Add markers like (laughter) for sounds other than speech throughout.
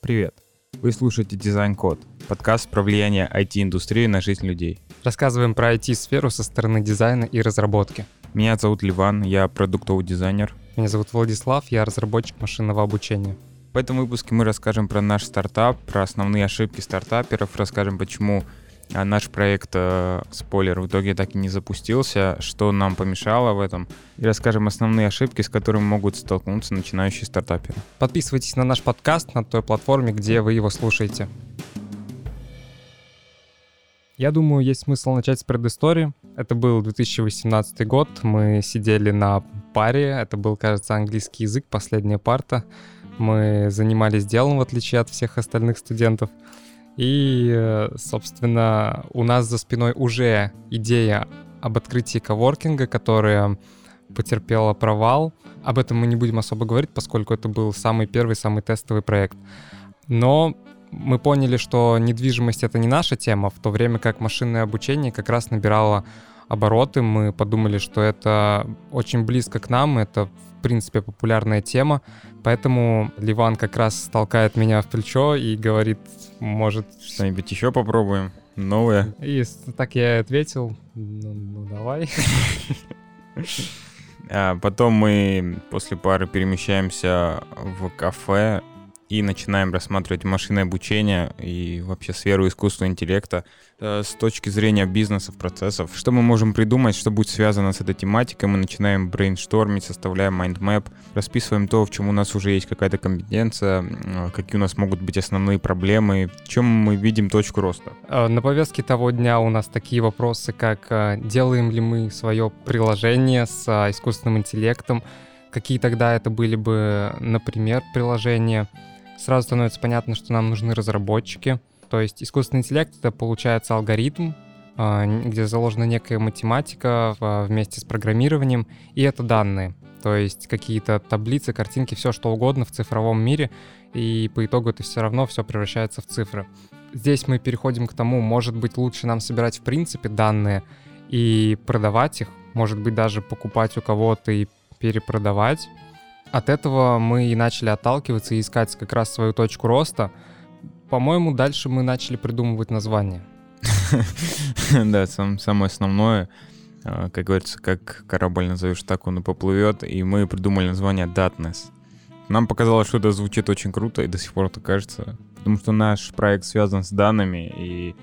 Привет! Вы слушаете Дизайн Код, подкаст про влияние IT-индустрии на жизнь людей. Рассказываем про IT-сферу со стороны дизайна и разработки. Меня зовут Ливан, я продуктовый дизайнер. Меня зовут Владислав, я разработчик машинного обучения. В этом выпуске мы расскажем про наш стартап, про основные ошибки стартаперов, расскажем, почему а наш проект, э, спойлер, в итоге так и не запустился, что нам помешало в этом, и расскажем основные ошибки, с которыми могут столкнуться начинающие стартаперы. Подписывайтесь на наш подкаст на той платформе, где вы его слушаете. Я думаю, есть смысл начать с предыстории. Это был 2018 год, мы сидели на паре, это был, кажется, английский язык, последняя парта. Мы занимались делом, в отличие от всех остальных студентов. И, э, собственно, у нас за спиной уже идея об открытии коворкинга, которая потерпела провал. Об этом мы не будем особо говорить, поскольку это был самый первый, самый тестовый проект. Но мы поняли, что недвижимость — это не наша тема, в то время как машинное обучение как раз набирало обороты. Мы подумали, что это очень близко к нам, это, в принципе, популярная тема. Поэтому Ливан как раз толкает меня в плечо и говорит, может... Что-нибудь еще попробуем? Новое? И так я и ответил, ну, ну давай. (laughs) А потом мы после пары перемещаемся в кафе и начинаем рассматривать машинное обучение и вообще сферу искусственного интеллекта э, с точки зрения бизнесов, процессов. Что мы можем придумать, что будет связано с этой тематикой? Мы начинаем брейнштормить, составляем mind map, расписываем то, в чем у нас уже есть какая-то компетенция, э, какие у нас могут быть основные проблемы, в чем мы видим точку роста. Э, на повестке того дня у нас такие вопросы, как делаем ли мы свое приложение с искусственным интеллектом, какие тогда это были бы, например, приложения, сразу становится понятно, что нам нужны разработчики. То есть искусственный интеллект — это, получается, алгоритм, а, где заложена некая математика вместе с программированием, и это данные. То есть какие-то таблицы, картинки, все что угодно в цифровом мире, и по итогу это все равно все превращается в цифры. Здесь мы переходим к тому, может быть, лучше нам собирать в принципе данные и продавать их, может быть, даже покупать у кого-то и перепродавать, от этого мы и начали отталкиваться и искать как раз свою точку роста. По-моему, дальше мы начали придумывать название. (laughs) Да, самое основное, а, как говорится, как корабль назовешь, так он и поплывет, и мы придумали название Datness. Нам показалось, что это звучит очень круто, и до сих пор это кажется, потому что наш проект связан с данными, и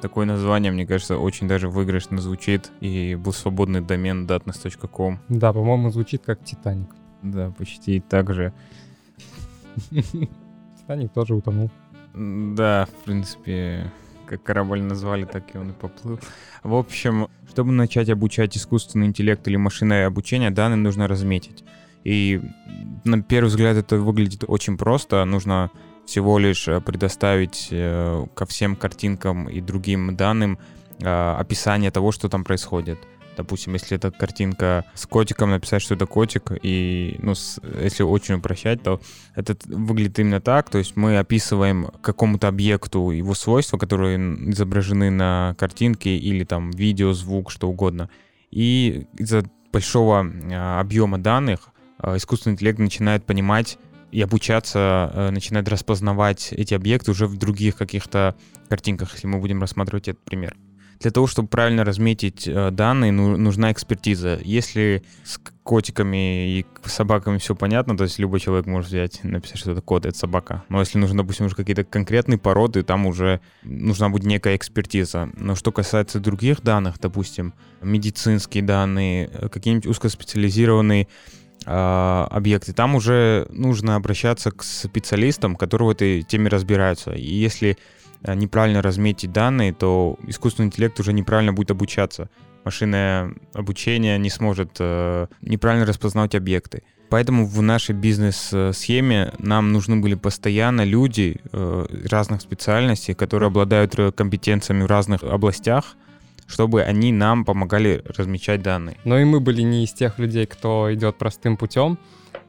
такое название, мне кажется, очень даже выигрышно звучит, и был свободный домен datness.com. Да, по-моему, звучит как Титаник. Да, почти так же. (laughs) Титаник тоже утонул. Да, в принципе, как корабль назвали, так и он и поплыл. В общем, чтобы начать обучать искусственный интеллект или машинное обучение, данные нужно разметить. И на первый взгляд это выглядит очень просто. Нужно всего лишь э, предоставить э, ко всем картинкам и другим данным э, описание того, что там происходит. Допустим, если это картинка с котиком, написать, что это котик, и, ну, с, если очень упрощать, то это выглядит именно так, то есть мы описываем какому-то объекту его свойства, которые изображены на картинке или там видео, звук, что угодно. И из-за большого а, объема данных а, искусственный интеллект начинает понимать и обучаться, а, начинает распознавать эти объекты уже в других каких-то картинках, если мы будем рассматривать этот пример для того, чтобы правильно разметить э, данные, ну, нужна экспертиза. Если с котиками и собаками все понятно, то есть любой человек может взять, написать, что это кот, это собака. Но если нужно, допустим, уже какие-то конкретные породы, там уже нужна будет некая экспертиза. Но что касается других данных, допустим, медицинские данные, э, какие-нибудь узкоспециализированные э, объекты, там уже нужно обращаться к специалистам, которые в этой теме разбираются. И если неправильно разметить данные, то искусственный интеллект уже неправильно будет обучаться. Машинное обучение не сможет э, неправильно распознавать объекты. Поэтому в нашей бизнес-схеме нам нужны были постоянно люди э, разных специальностей, которые обладают э, компетенциями в разных областях, чтобы они нам помогали размечать данные. Но и мы были не из тех людей, кто идет простым путем,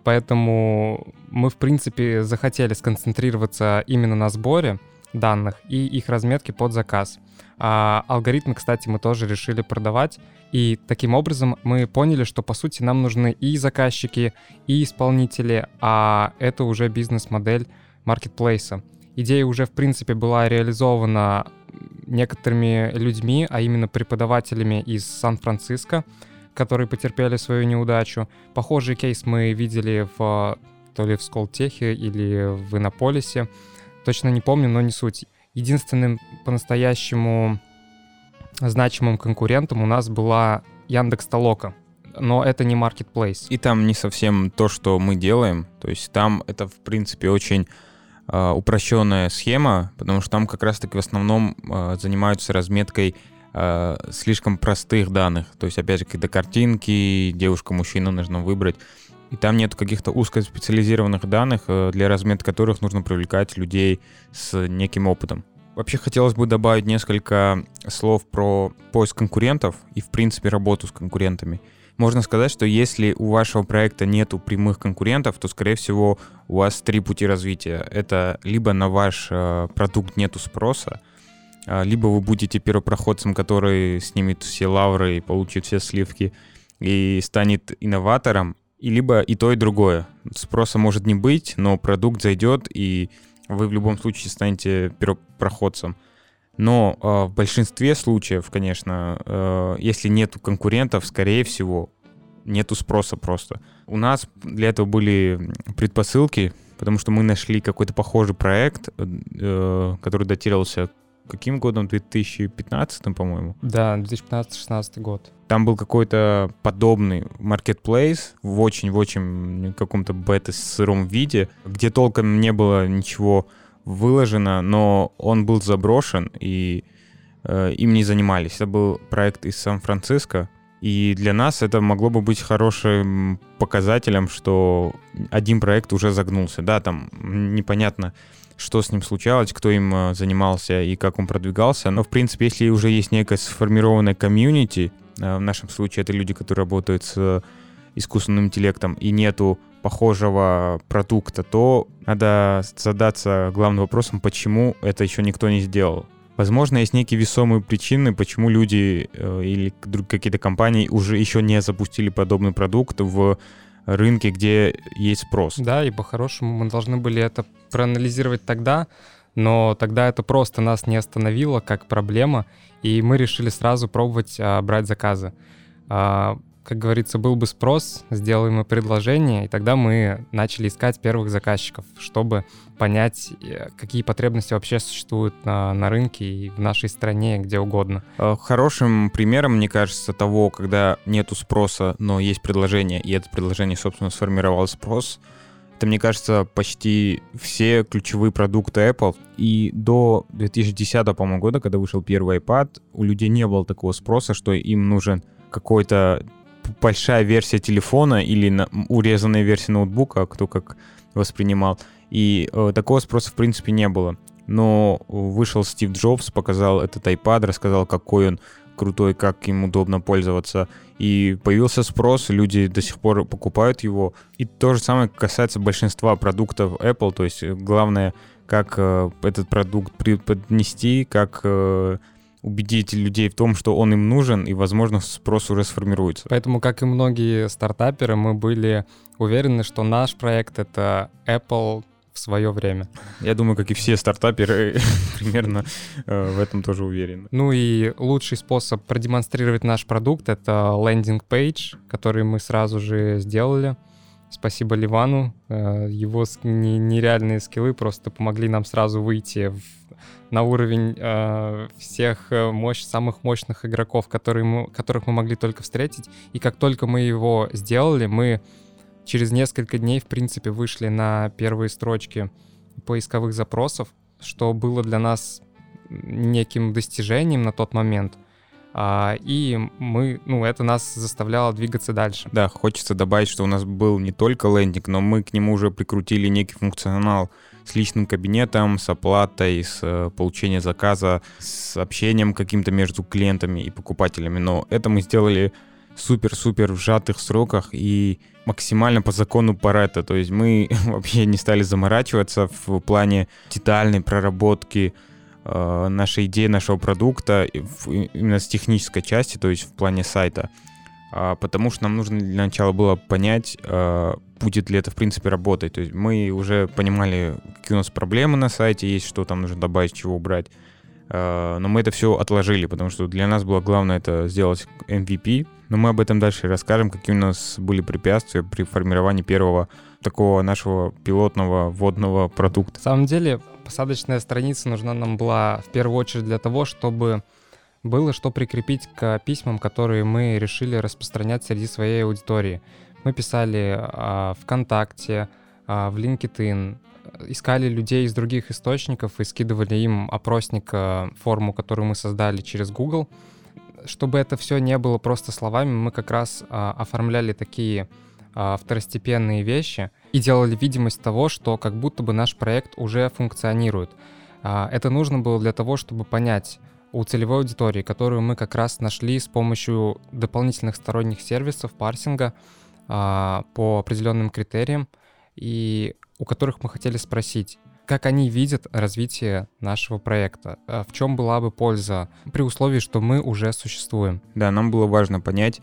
поэтому мы, в принципе, захотели сконцентрироваться именно на сборе, данных и их разметки под заказ. А алгоритмы, кстати, мы тоже решили продавать. И таким образом мы поняли, что по сути нам нужны и заказчики, и исполнители, а это уже бизнес-модель маркетплейса. Идея уже, в принципе, была реализована некоторыми людьми, а именно преподавателями из Сан-Франциско, которые потерпели свою неудачу. Похожий кейс мы видели в то ли в Сколтехе или в Иннополисе. Точно не помню, но не суть. Единственным по-настоящему значимым конкурентом у нас была Яндекс Толока. Но это не marketplace. И там не совсем то, что мы делаем. То есть там это, в принципе, очень э, упрощенная схема, потому что там как раз-таки в основном э, занимаются разметкой э, слишком простых данных. То есть, опять же, какие-то картинки, девушка-мужчина нужно выбрать. И там нет каких-то узкоспециализированных данных, э, для разметки которых нужно привлекать людей с неким опытом. Вообще хотелось бы добавить несколько слов про поиск конкурентов и, в принципе, работу с конкурентами. Можно сказать, что если у вашего проекта нету прямых конкурентов, то, скорее всего, у вас три пути развития. Это либо на ваш э, продукт нету спроса, э, либо вы будете первопроходцем, который снимет все лавры и получит все сливки и станет инноватором, и либо и то, и другое. Спроса может не быть, но продукт зайдет, и вы в любом случае станете первопроходцем. Но э, в большинстве случаев, конечно, э, если нет конкурентов, скорее всего, нету спроса просто. У нас для этого были предпосылки, потому что мы нашли какой-то похожий проект, э, который датировался каким годом? 2015, по-моему? Да, 2015-16 год. Там был какой-то подобный маркетплейс в очень-очень каком-то бета-сыром виде, где толком не было ничего выложено, но он был заброшен, и э, им не занимались. Это был проект из Сан-Франциско, и для нас это могло бы быть хорошим показателем, что один проект уже загнулся. Да, там непонятно, что с ним случалось, кто им э, занимался и как он продвигался. Но, в принципе, если уже есть некая сформированная комьюнити, э, в нашем случае это люди, которые работают с искусственным интеллектом, и нету похожего продукта, то надо задаться главным вопросом, почему это еще никто не сделал. Возможно, есть некие весомые причины, почему люди э, или какие-то компании уже еще не запустили подобный продукт в рынке, где есть спрос. Да, и по-хорошему мы должны были это проанализировать тогда, но тогда это просто нас не остановило как проблема, и мы решили сразу пробовать а, брать заказы. А, как говорится, был бы спрос, сделаем мы предложение, и тогда мы начали искать первых заказчиков, чтобы понять, э, какие потребности вообще существуют на, на рынке и в нашей стране, где угодно. Э, хорошим примером, мне кажется, того, когда нету спроса, но есть предложение, и это предложение, собственно, сформировал спрос, это, мне кажется, почти все ключевые продукты Apple. И до 2010, по-моему, года, когда вышел первый iPad, у людей не было такого спроса, что им нужен какой-то большая версия телефона или на, урезанная версия ноутбука, кто как воспринимал. И э, такого спроса, в принципе, не было. Но вышел Стив Джобс, показал этот iPad, рассказал, какой он крутой, как им удобно пользоваться. И появился спрос, люди до сих пор покупают его. И то же самое касается большинства продуктов Apple. То есть э, главное, как э, этот продукт преподнести, как э, убедить людей в том, что он им нужен, и, возможно, спрос уже сформируется. Поэтому, как и многие стартаперы, мы были уверены, что наш проект — это Apple в свое время. Я думаю, как и все стартаперы, (laughs) примерно э, в этом тоже уверены. Ну и лучший способ продемонстрировать наш продукт — это лендинг-пейдж, который мы сразу же сделали. Спасибо Ливану. Э, его нереальные скиллы просто помогли нам сразу выйти в на уровень э, всех э, мощь, самых мощных игроков, которые мы, которых мы могли только встретить. И как только мы его сделали, мы через несколько дней, в принципе, вышли на первые строчки поисковых запросов, что было для нас неким достижением на тот момент. А, и мы, ну, это нас заставляло двигаться дальше. Да, хочется добавить, что у нас был не только лендинг, но мы к нему уже прикрутили некий функционал с личным кабинетом, с оплатой, с э, получением заказа, с общением каким-то между клиентами и покупателями. Но это мы сделали супер-супер в сжатых сроках и максимально по закону Паретта. То есть мы (laughs) вообще не стали заморачиваться в плане детальной проработки э, нашей идеи, нашего продукта, именно с технической части, то есть в плане сайта. А, потому что нам нужно для начала было понять, а, будет ли это, в принципе, работать. То есть мы уже понимали, какие у нас проблемы на сайте есть, что там нужно добавить, чего убрать. А, но мы это все отложили, потому что для нас было главное это сделать MVP. Но мы об этом дальше расскажем, какие у нас были препятствия при формировании первого такого нашего пилотного водного продукта. На самом деле, посадочная страница нужна нам была в первую очередь для того, чтобы было что прикрепить к письмам, которые мы решили распространять среди своей аудитории. Мы писали а, ВКонтакте, а, в LinkedIn, искали людей из других источников и скидывали им опросник, а, форму, которую мы создали через Google. Чтобы это все не было просто словами, мы как раз а, оформляли такие а, второстепенные вещи и делали видимость того, что как будто бы наш проект уже функционирует. А, это нужно было для того, чтобы понять, у целевой аудитории, которую мы как раз нашли с помощью дополнительных сторонних сервисов парсинга а, по определенным критериям, и у которых мы хотели спросить, как они видят развитие нашего проекта, а в чем была бы польза при условии, что мы уже существуем. Да, нам было важно понять,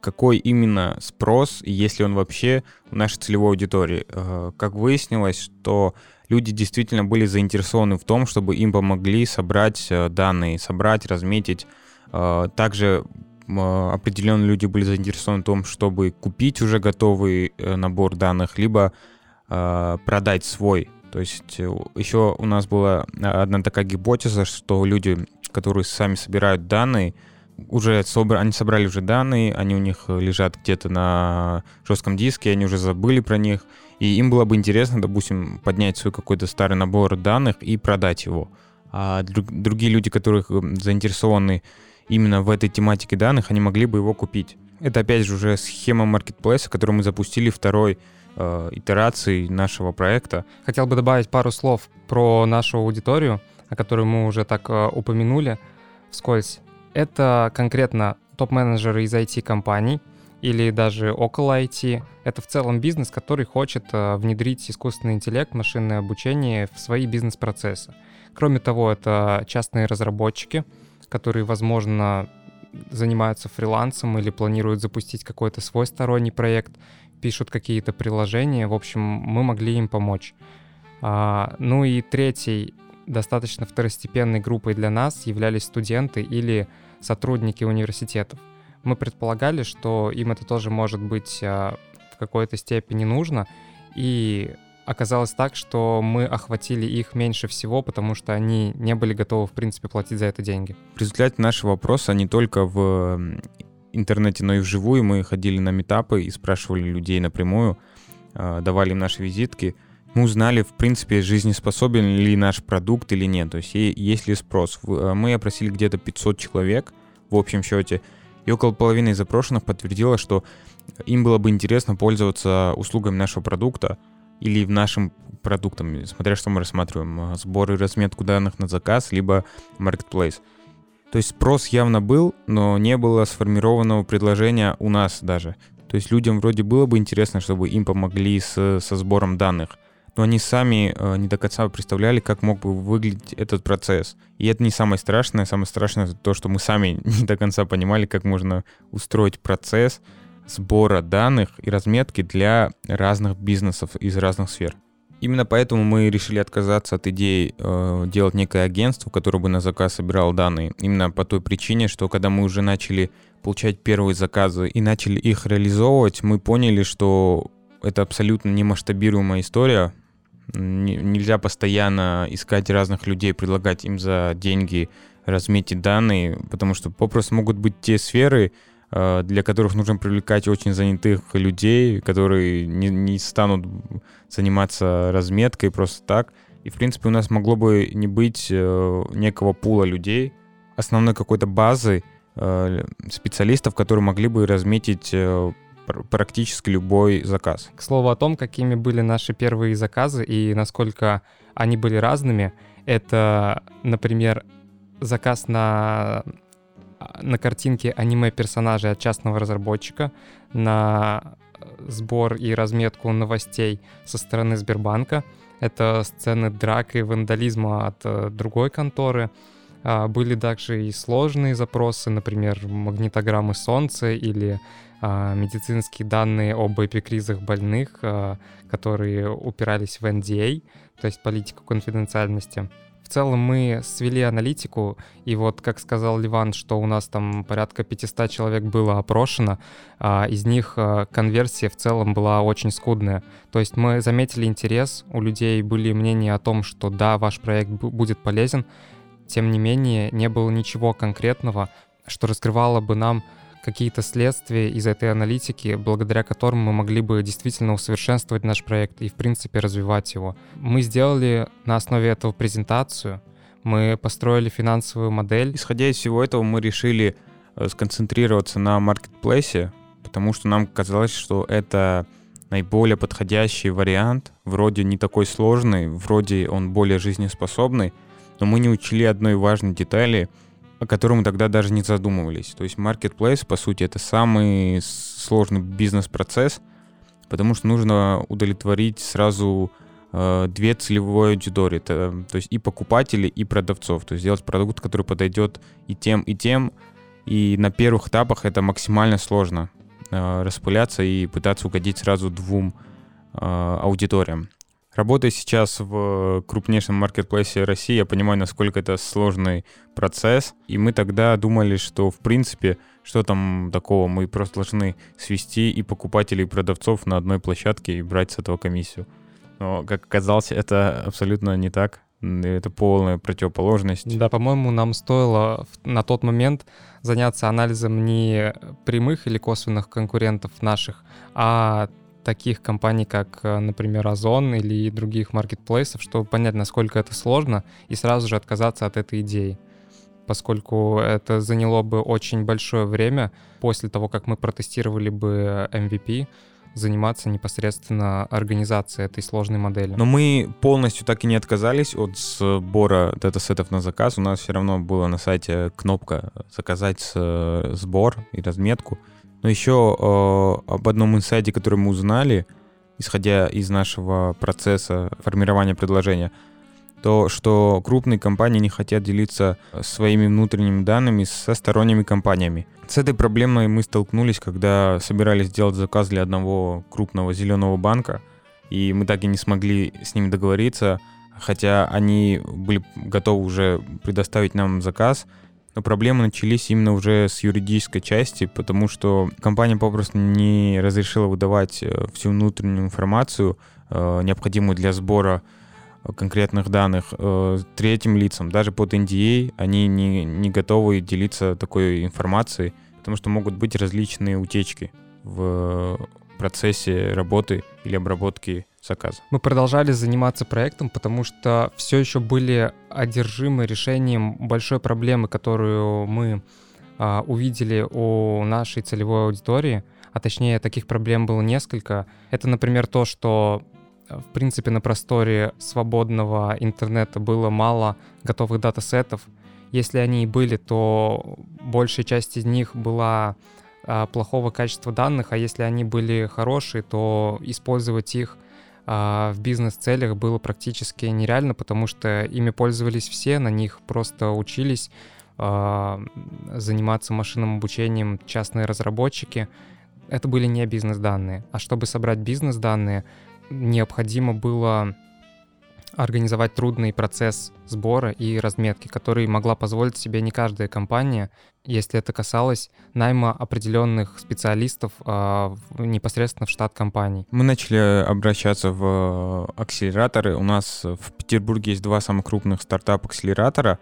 какой именно спрос, если он вообще у нашей целевой аудитории. А, как выяснилось, что люди действительно были заинтересованы в том, чтобы им помогли собрать э, данные, собрать, разметить. Э, также определенные люди были заинтересованы в том, чтобы купить уже готовый э, набор данных, либо продать свой. То есть еще у нас была одна такая гипотеза, что люди, которые сами собирают данные, уже собр... они собрали уже данные, они у них лежат где-то на жестком диске, они уже забыли про них, и им было бы интересно, допустим, поднять свой какой-то старый набор данных и продать его. А друг, другие люди, которые заинтересованы именно в этой тематике данных, они могли бы его купить. Это опять же уже схема маркетплейса, которую мы запустили второй э, итерации нашего проекта. Хотел бы добавить пару слов про нашу аудиторию, о которой мы уже так э, упомянули вскользь. Это конкретно топ-менеджеры из IT-компаний, или даже около IT. Это в целом бизнес, который хочет э, внедрить искусственный интеллект, машинное обучение в свои бизнес-процессы. Кроме того, это частные разработчики, которые, возможно, занимаются фрилансом или планируют запустить какой-то свой сторонний проект, пишут какие-то приложения. В общем, мы могли им помочь. А, ну и третий, достаточно второстепенной группой для нас являлись студенты или сотрудники университетов мы предполагали, что им это тоже может быть а, в какой-то степени нужно, и оказалось так, что мы охватили их меньше всего, потому что они не были готовы, в принципе, платить за это деньги. В результате нашего вопроса не только в интернете, но и вживую мы ходили на метапы и спрашивали людей напрямую, а, давали им наши визитки. Мы узнали, в принципе, жизнеспособен ли наш продукт или нет, то есть есть ли спрос. А, мы опросили где-то 500 человек в общем счете, и около половины из запрошенных подтвердило, что им было бы интересно пользоваться услугами нашего продукта или в нашим продуктом, смотря что мы рассматриваем, э, сбор и разметку данных на заказ, либо marketplace. То есть спрос явно был, но не было сформированного предложения у нас даже. То есть людям вроде было бы интересно, чтобы им помогли с, со сбором данных но они сами э, не до конца представляли, как мог бы выглядеть этот процесс. И это не самое страшное. Самое страшное то, что мы сами (laughs) не до конца понимали, как можно устроить процесс сбора данных и разметки для разных бизнесов из разных сфер. Именно поэтому мы решили отказаться от идеи э, делать некое агентство, которое бы на заказ собирало данные. Именно по той причине, что когда мы уже начали получать первые заказы и начали их реализовывать, мы поняли, что это абсолютно немасштабируемая история, нельзя постоянно искать разных людей, предлагать им за деньги разметить данные, потому что попросту могут быть те сферы, э, для которых нужно привлекать очень занятых людей, которые не, не станут заниматься разметкой просто так. И, в принципе, у нас могло бы не быть э, некого пула людей, основной какой-то базы э, специалистов, которые могли бы разметить практически любой заказ. К слову о том, какими были наши первые заказы и насколько они были разными, это, например, заказ на на картинке аниме персонажей от частного разработчика, на сбор и разметку новостей со стороны Сбербанка. Это сцены драк и вандализма от э, другой конторы. А, были также и сложные запросы, например, магнитограммы Солнца или медицинские данные об эпикризах больных, а, которые упирались в NDA, то есть политику конфиденциальности. В целом мы свели аналитику, и вот, как сказал Ливан, что у нас там порядка 500 человек было опрошено, а из них а, конверсия в целом была очень скудная. То есть мы заметили интерес, у людей были мнения о том, что да, ваш проект будет полезен, тем не менее не было ничего конкретного, что раскрывало бы нам какие-то следствия из этой аналитики, благодаря которым мы могли бы действительно усовершенствовать наш проект и, в принципе, развивать его. Мы сделали на основе этого презентацию, мы построили финансовую модель. Исходя из всего этого, мы решили э, сконцентрироваться на маркетплейсе, потому что нам казалось, что это наиболее подходящий вариант, вроде не такой сложный, вроде он более жизнеспособный, но мы не учли одной важной детали — о котором тогда даже не задумывались. То есть marketplace, по сути, это самый сложный бизнес-процесс, потому что нужно удовлетворить сразу э, две целевые аудитории, это, то есть и покупателей, и продавцов. То есть сделать продукт, который подойдет и тем, и тем. И на первых этапах это максимально сложно э, распыляться и пытаться угодить сразу двум э, аудиториям. Работая сейчас в крупнейшем маркетплейсе России, я понимаю, насколько это сложный процесс. И мы тогда думали, что, в принципе, что там такого, мы просто должны свести и покупателей, и продавцов на одной площадке и брать с этого комиссию. Но, как оказалось, это абсолютно не так. Это полная противоположность. Да, по-моему, нам стоило на тот момент заняться анализом не прямых или косвенных конкурентов наших, а таких компаний, как, э, например, Озон или других маркетплейсов, чтобы понять, насколько это сложно, и сразу же отказаться от этой идеи поскольку это заняло бы очень большое время после того, как мы протестировали бы MVP, заниматься непосредственно организацией этой сложной модели. Но мы полностью так и не отказались от сбора датасетов на заказ. У нас все равно была на сайте кнопка «Заказать э, сбор и разметку». Но еще э, об одном инсайде, который мы узнали, исходя из нашего процесса формирования предложения, то, что крупные компании не хотят делиться своими внутренними данными со сторонними компаниями. С этой проблемой мы столкнулись, когда собирались сделать заказ для одного крупного зеленого банка, и мы так и не смогли с ними договориться, хотя они были готовы уже предоставить нам заказ, но проблемы начались именно уже с юридической части, потому что компания попросту не разрешила выдавать э, всю внутреннюю информацию, э, необходимую для сбора э, конкретных данных третьим лицам. Даже под NDA а они не, не готовы делиться такой информацией, потому что могут быть различные утечки в процессе работы или обработки заказа. Мы продолжали заниматься проектом, потому что все еще были одержимы решением большой проблемы, которую мы а, увидели у нашей целевой аудитории, а точнее таких проблем было несколько. Это, например, то, что в принципе на просторе свободного интернета было мало готовых датасетов. Если они и были, то большая часть из них была а, плохого качества данных, а если они были хорошие, то использовать их а, в бизнес-целях было практически нереально, потому что ими пользовались все, на них просто учились а, заниматься машинным обучением частные разработчики. Это были не бизнес-данные. А чтобы собрать бизнес-данные, необходимо было организовать трудный процесс сбора и разметки, который могла позволить себе не каждая компания, если это касалось найма определенных специалистов э, непосредственно в штат компаний. Мы начали обращаться в акселераторы. У нас в Петербурге есть два самых крупных стартап-акселератора.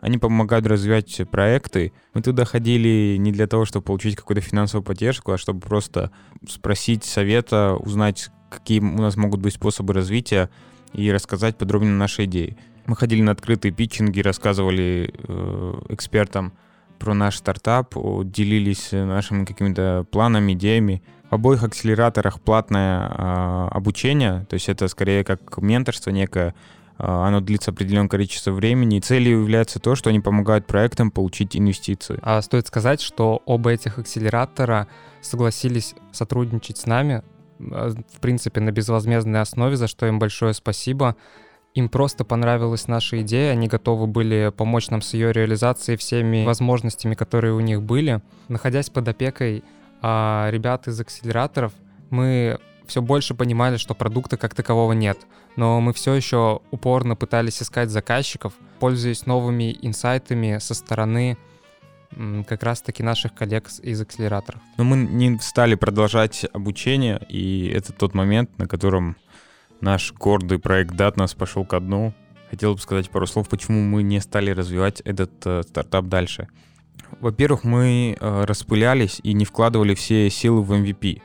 Они помогают развивать проекты. Мы туда ходили не для того, чтобы получить какую-то финансовую поддержку, а чтобы просто спросить совета, узнать, какие у нас могут быть способы развития, и рассказать подробнее наши идеи. Мы ходили на открытые питчинги, рассказывали э, экспертам про наш стартап, делились нашими какими-то планами, идеями. В обоих акселераторах платное э, обучение, то есть это скорее как менторство некое, э, оно длится определенное количество времени, и целью является то, что они помогают проектам получить инвестиции. А стоит сказать, что оба этих акселератора согласились сотрудничать с нами Э, в принципе, на безвозмездной основе, за что им большое спасибо, им просто понравилась наша идея, они готовы были помочь нам с ее реализацией всеми возможностями, которые у них были. Находясь под опекой а, ребят из акселераторов, мы все больше понимали, что продукта как такового нет. Но мы все еще упорно пытались искать заказчиков, пользуясь новыми инсайтами со стороны как раз-таки наших коллег из акселераторов. Но мы не стали продолжать обучение, и это тот момент, на котором наш гордый проект Datnas пошел ко дну. Хотел бы сказать пару слов, почему мы не стали развивать этот э, стартап дальше. Во-первых, мы э, распылялись и не вкладывали все силы в MVP.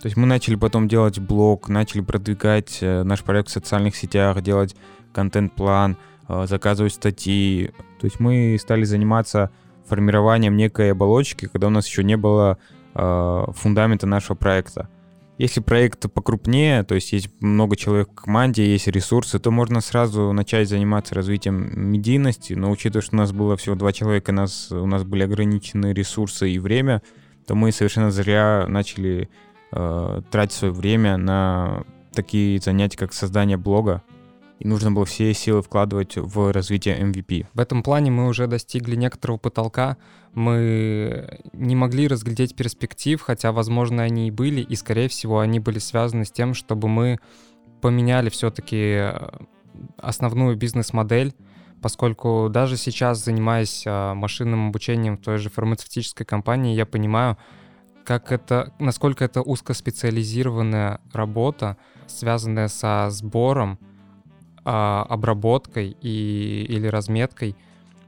То есть мы начали потом делать блог, начали продвигать э, наш проект в социальных сетях, делать контент-план, э, заказывать статьи. То есть мы стали заниматься формированием некой оболочки, когда у нас еще не было э, фундамента нашего проекта. Если проект покрупнее, то есть есть много человек в команде, есть ресурсы, то можно сразу начать заниматься развитием медийности, но учитывая, что у нас было всего два человека, у нас, у нас были ограничены ресурсы и время, то мы совершенно зря начали э, тратить свое время на такие занятия, как создание блога, и нужно было все силы вкладывать в развитие MVP. В этом плане мы уже достигли некоторого потолка. Мы не могли разглядеть перспектив, хотя, возможно, они и были, и, скорее всего, они были связаны с тем, чтобы мы поменяли все-таки э, основную бизнес-модель, поскольку даже сейчас, занимаясь э, машинным обучением в той же фармацевтической компании, я понимаю, как это, насколько это узкоспециализированная работа, связанная со сбором, обработкой и, или разметкой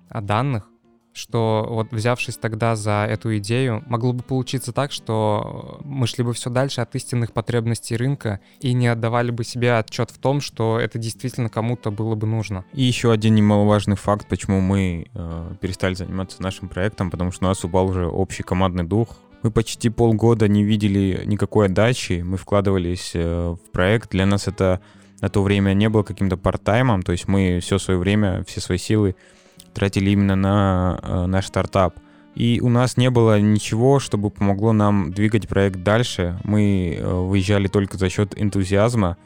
а, данных, что вот взявшись тогда за эту идею, могло бы получиться так, что мы шли бы все дальше от истинных потребностей рынка и не отдавали бы себе отчет в том, что это действительно кому-то было бы нужно. И еще один немаловажный факт, почему мы э, перестали заниматься нашим проектом, потому что у нас упал уже общий командный дух. Мы почти полгода не видели никакой отдачи, мы вкладывались э, в проект. Для нас это на то время не было каким-то парт-таймом, то есть мы все свое время, все свои силы тратили именно на э, наш стартап. И у нас не было ничего, чтобы помогло нам двигать проект дальше. Мы э, выезжали только за счет энтузиазма.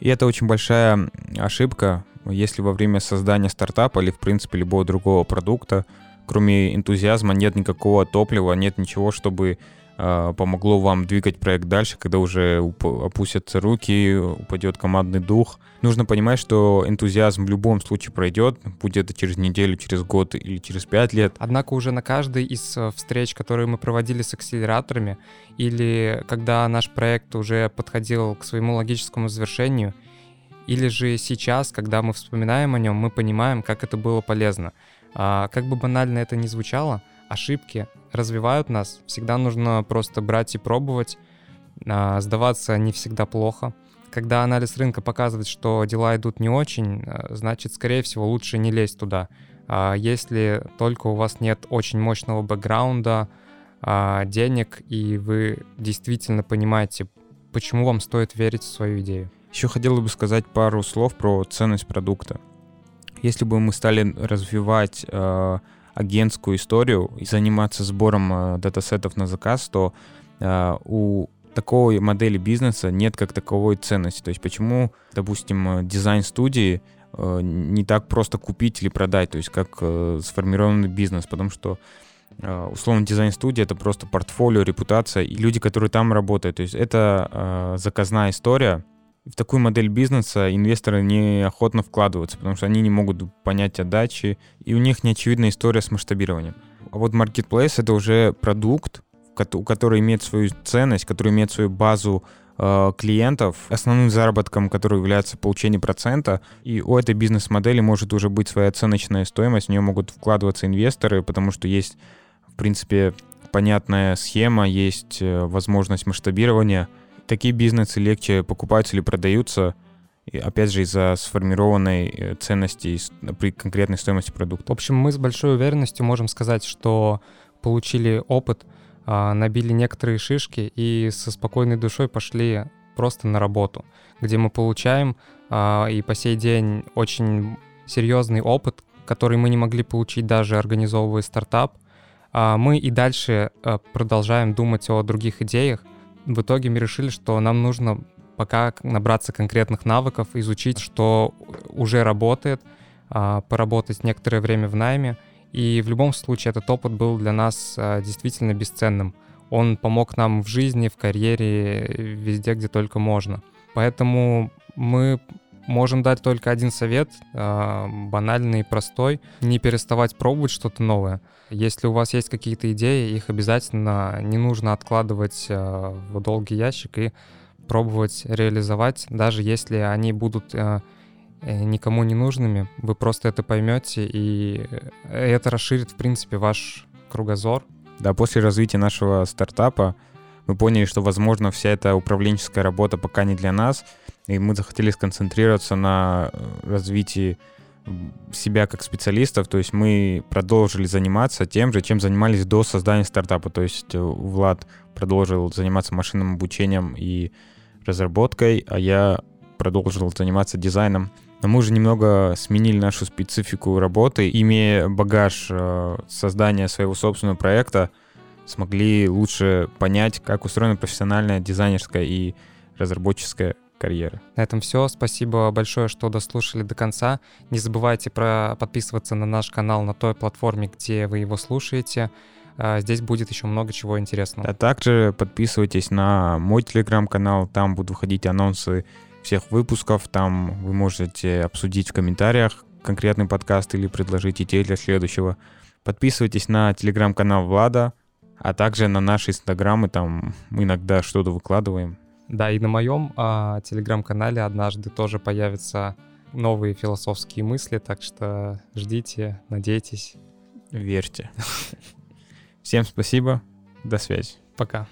И это очень большая ошибка, если во время создания стартапа или, в принципе, любого другого продукта, кроме энтузиазма, нет никакого топлива, нет ничего, чтобы помогло вам двигать проект дальше, когда уже опустятся руки, упадет командный дух. Нужно понимать, что энтузиазм в любом случае пройдет, будет это через неделю, через год или через пять лет. Однако уже на каждой из э, встреч, которые мы проводили с акселераторами, или когда наш проект уже подходил к своему логическому завершению, или же сейчас, когда мы вспоминаем о нем, мы понимаем, как это было полезно. А, как бы банально это ни звучало, ошибки развивают нас. Всегда нужно просто брать и пробовать. А, сдаваться не всегда плохо. Когда анализ рынка показывает, что дела идут не очень, а, значит, скорее всего, лучше не лезть туда. А если только у вас нет очень мощного бэкграунда, денег, и вы действительно понимаете, почему вам стоит верить в свою идею. Еще хотел бы сказать пару слов про ценность продукта. Если бы мы стали развивать агентскую историю и заниматься сбором э, датасетов на заказ, то э, у такой модели бизнеса нет как таковой ценности. То есть почему, допустим, э, дизайн-студии не так просто купить или продать, то есть как сформированный бизнес, потому что условно дизайн-студия это просто портфолио, репутация и люди, которые там работают. То есть это заказная история, в такую модель бизнеса инвесторы неохотно вкладываются, потому что они не могут понять отдачи, и у них не очевидна история с масштабированием. А вот Marketplace — это уже продукт, у который имеет свою ценность, который имеет свою базу э, клиентов, основным заработком, который является получение процента, и у этой бизнес-модели может уже быть своя оценочная стоимость, в нее могут вкладываться инвесторы, потому что есть, в принципе, понятная схема, есть э, возможность масштабирования — такие бизнесы легче покупаются или продаются, опять же, из-за сформированной э, ценности при конкретной стоимости продукта. В общем, мы с большой уверенностью можем сказать, что получили опыт, а, набили некоторые шишки и со спокойной душой пошли просто на работу, где мы получаем а, и по сей день очень серьезный опыт, который мы не могли получить даже организовывая стартап. А, мы и дальше продолжаем думать о других идеях, в итоге мы решили, что нам нужно пока набраться конкретных навыков, изучить, что уже работает, а, поработать некоторое время в найме. И в любом случае этот опыт был для нас а, действительно бесценным. Он помог нам в жизни, в карьере, везде, где только можно. Поэтому мы можем дать только один совет, а, банальный и простой. Не переставать пробовать что-то новое. Если у вас есть какие-то идеи, их обязательно не нужно откладывать в долгий ящик и пробовать реализовать, даже если они будут э, э, никому не нужными, вы просто это поймете, и это расширит, в принципе, ваш кругозор. Да, после развития нашего стартапа мы поняли, что, возможно, вся эта управленческая работа пока не для нас, и мы захотели сконцентрироваться на э, развитии себя как специалистов, то есть мы продолжили заниматься тем же, чем занимались до создания стартапа, то есть Влад продолжил заниматься машинным обучением и разработкой, а я продолжил заниматься дизайном. Но мы уже немного сменили нашу специфику работы, имея багаж э, создания своего собственного проекта, смогли лучше понять, как устроена профессиональная дизайнерская и разработческая карьера. На этом все. Спасибо большое, что дослушали до конца. Не забывайте про подписываться на наш канал на той платформе, где вы его слушаете. А, здесь будет еще много чего интересного. А также подписывайтесь на мой телеграм-канал, там будут выходить анонсы всех выпусков, там вы можете обсудить в комментариях конкретный подкаст или предложить идеи для следующего. Подписывайтесь на телеграм-канал Влада, а также на наши инстаграмы, там мы иногда что-то выкладываем. Да, и на моем а, телеграм-канале однажды тоже появятся новые философские мысли, так что ждите, надейтесь. Верьте. Всем спасибо. До связи. Пока.